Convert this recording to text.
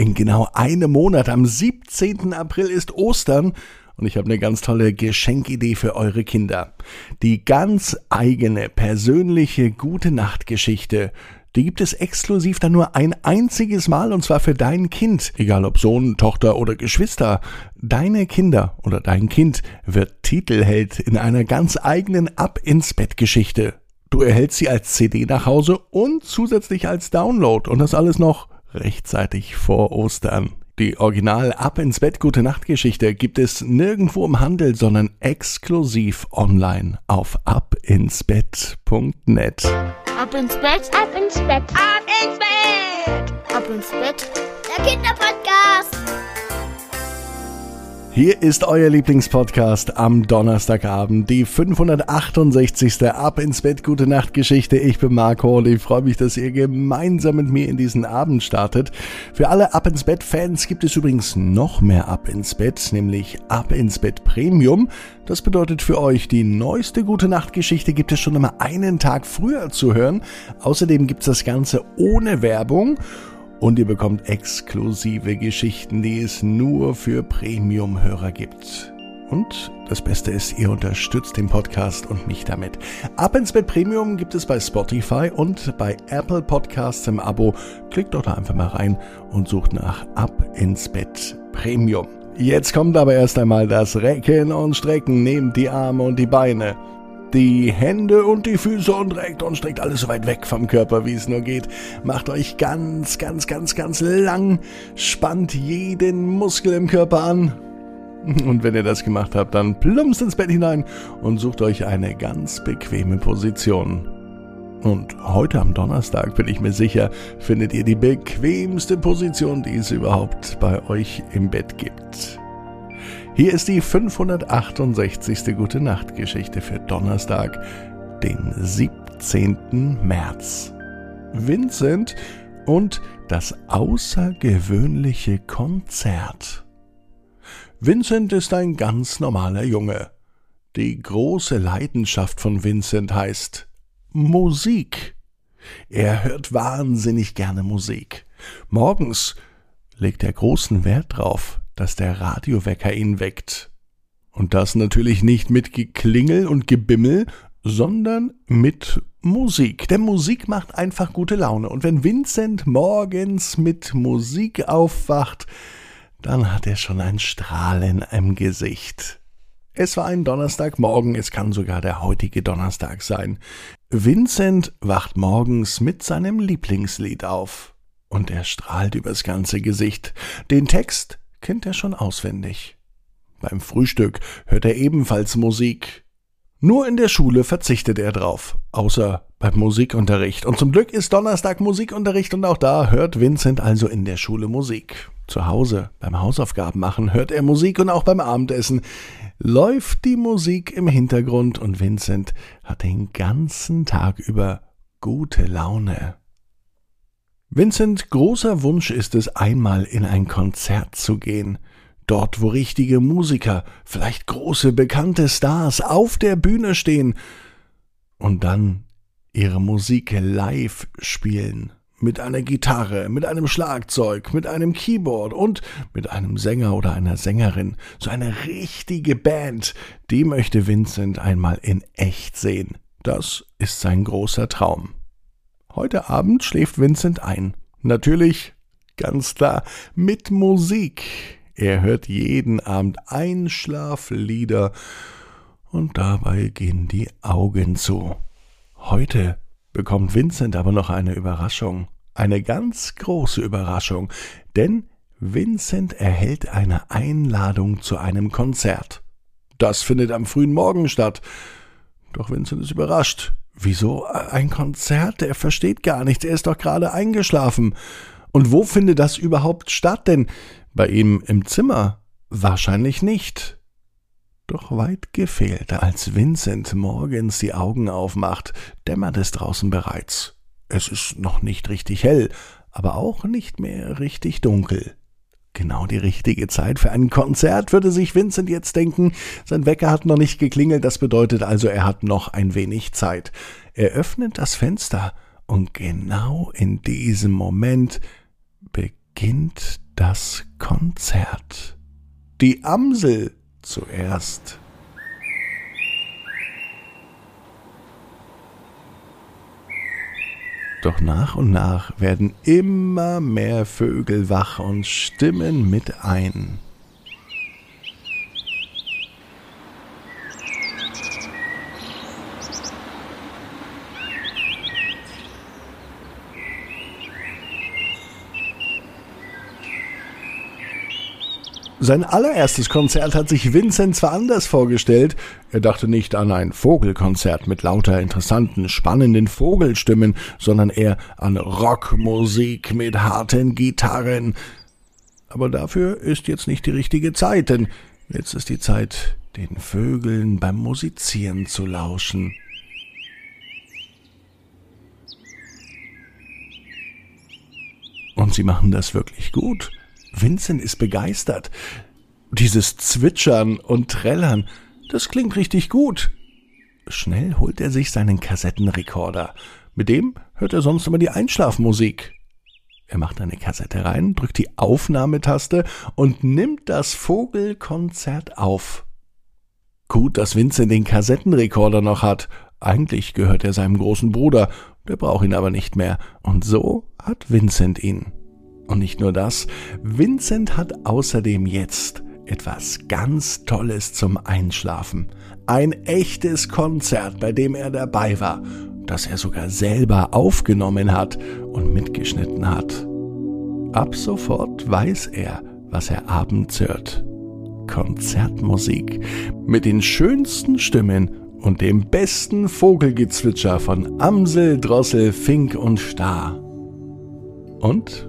In genau einem Monat, am 17. April, ist Ostern und ich habe eine ganz tolle Geschenkidee für eure Kinder. Die ganz eigene, persönliche Gute Nacht Geschichte. Die gibt es exklusiv dann nur ein einziges Mal und zwar für dein Kind, egal ob Sohn, Tochter oder Geschwister. Deine Kinder oder dein Kind wird Titelheld in einer ganz eigenen Ab ins Bett Geschichte. Du erhältst sie als CD nach Hause und zusätzlich als Download und das alles noch rechtzeitig vor Ostern. Die Original Ab ins Bett Gute Nacht Geschichte gibt es nirgendwo im Handel, sondern exklusiv online auf abinsbett.net. Ab ins Bett, ab ins Bett, ab ins Bett, ab ins Bett. Der Kinderpodcast. Hier ist euer Lieblingspodcast am Donnerstagabend, die 568. Ab ins Bett Gute Nacht Geschichte. Ich bin Marco und ich freue mich, dass ihr gemeinsam mit mir in diesen Abend startet. Für alle Ab ins Bett Fans gibt es übrigens noch mehr Ab ins Bett, nämlich Ab ins Bett Premium. Das bedeutet für euch, die neueste Gute Nacht Geschichte gibt es schon immer einen Tag früher zu hören. Außerdem gibt es das Ganze ohne Werbung und ihr bekommt exklusive Geschichten, die es nur für Premium-Hörer gibt. Und das Beste ist, ihr unterstützt den Podcast und mich damit. Ab ins Bett Premium gibt es bei Spotify und bei Apple Podcasts im Abo. Klickt doch da einfach mal rein und sucht nach Ab ins Bett Premium. Jetzt kommt aber erst einmal das Recken und Strecken. Nehmt die Arme und die Beine die Hände und die Füße und reckt und streckt alles so weit weg vom Körper, wie es nur geht. Macht euch ganz, ganz, ganz, ganz lang, spannt jeden Muskel im Körper an. Und wenn ihr das gemacht habt, dann plumpst ins Bett hinein und sucht euch eine ganz bequeme Position. Und heute am Donnerstag bin ich mir sicher, findet ihr die bequemste Position, die es überhaupt bei euch im Bett gibt. Hier ist die 568. Gute Nacht Geschichte für Donnerstag, den 17. März. Vincent und das außergewöhnliche Konzert. Vincent ist ein ganz normaler Junge. Die große Leidenschaft von Vincent heißt Musik. Er hört wahnsinnig gerne Musik. Morgens legt er großen Wert drauf, dass der Radiowecker ihn weckt. Und das natürlich nicht mit Geklingel und Gebimmel, sondern mit Musik. Denn Musik macht einfach gute Laune. Und wenn Vincent morgens mit Musik aufwacht, dann hat er schon ein Strahlen im Gesicht. Es war ein Donnerstagmorgen, es kann sogar der heutige Donnerstag sein. Vincent wacht morgens mit seinem Lieblingslied auf. Und er strahlt übers ganze Gesicht. Den Text kennt er schon auswendig. Beim Frühstück hört er ebenfalls Musik. Nur in der Schule verzichtet er drauf, außer beim Musikunterricht. Und zum Glück ist Donnerstag Musikunterricht und auch da hört Vincent also in der Schule Musik. Zu Hause beim Hausaufgaben machen hört er Musik und auch beim Abendessen läuft die Musik im Hintergrund und Vincent hat den ganzen Tag über gute Laune. Vincent großer Wunsch ist es, einmal in ein Konzert zu gehen. Dort, wo richtige Musiker, vielleicht große bekannte Stars auf der Bühne stehen und dann ihre Musik live spielen. Mit einer Gitarre, mit einem Schlagzeug, mit einem Keyboard und mit einem Sänger oder einer Sängerin. So eine richtige Band, die möchte Vincent einmal in echt sehen. Das ist sein großer Traum. Heute Abend schläft Vincent ein. Natürlich, ganz klar, mit Musik. Er hört jeden Abend Einschlaflieder und dabei gehen die Augen zu. Heute bekommt Vincent aber noch eine Überraschung. Eine ganz große Überraschung, denn Vincent erhält eine Einladung zu einem Konzert. Das findet am frühen Morgen statt. Doch Vincent ist überrascht. Wieso ein Konzert? Er versteht gar nichts. Er ist doch gerade eingeschlafen. Und wo findet das überhaupt statt? Denn bei ihm im Zimmer wahrscheinlich nicht. Doch weit gefehlt, als Vincent morgens die Augen aufmacht, dämmert es draußen bereits. Es ist noch nicht richtig hell, aber auch nicht mehr richtig dunkel. Genau die richtige Zeit für ein Konzert, würde sich Vincent jetzt denken. Sein Wecker hat noch nicht geklingelt, das bedeutet also, er hat noch ein wenig Zeit. Er öffnet das Fenster und genau in diesem Moment beginnt das Konzert. Die Amsel zuerst. Doch nach und nach werden immer mehr Vögel wach und stimmen mit ein. Sein allererstes Konzert hat sich Vincent zwar anders vorgestellt, er dachte nicht an ein Vogelkonzert mit lauter interessanten, spannenden Vogelstimmen, sondern eher an Rockmusik mit harten Gitarren. Aber dafür ist jetzt nicht die richtige Zeit, denn jetzt ist die Zeit, den Vögeln beim Musizieren zu lauschen. Und sie machen das wirklich gut. Vincent ist begeistert. Dieses Zwitschern und Trällern, das klingt richtig gut. Schnell holt er sich seinen Kassettenrekorder. Mit dem hört er sonst immer die Einschlafmusik. Er macht eine Kassette rein, drückt die Aufnahmetaste und nimmt das Vogelkonzert auf. Gut, dass Vincent den Kassettenrekorder noch hat. Eigentlich gehört er seinem großen Bruder, der braucht ihn aber nicht mehr. Und so hat Vincent ihn. Und nicht nur das, Vincent hat außerdem jetzt etwas ganz Tolles zum Einschlafen. Ein echtes Konzert, bei dem er dabei war, das er sogar selber aufgenommen hat und mitgeschnitten hat. Ab sofort weiß er, was er abends hört. Konzertmusik mit den schönsten Stimmen und dem besten Vogelgezwitscher von Amsel, Drossel, Fink und Star. Und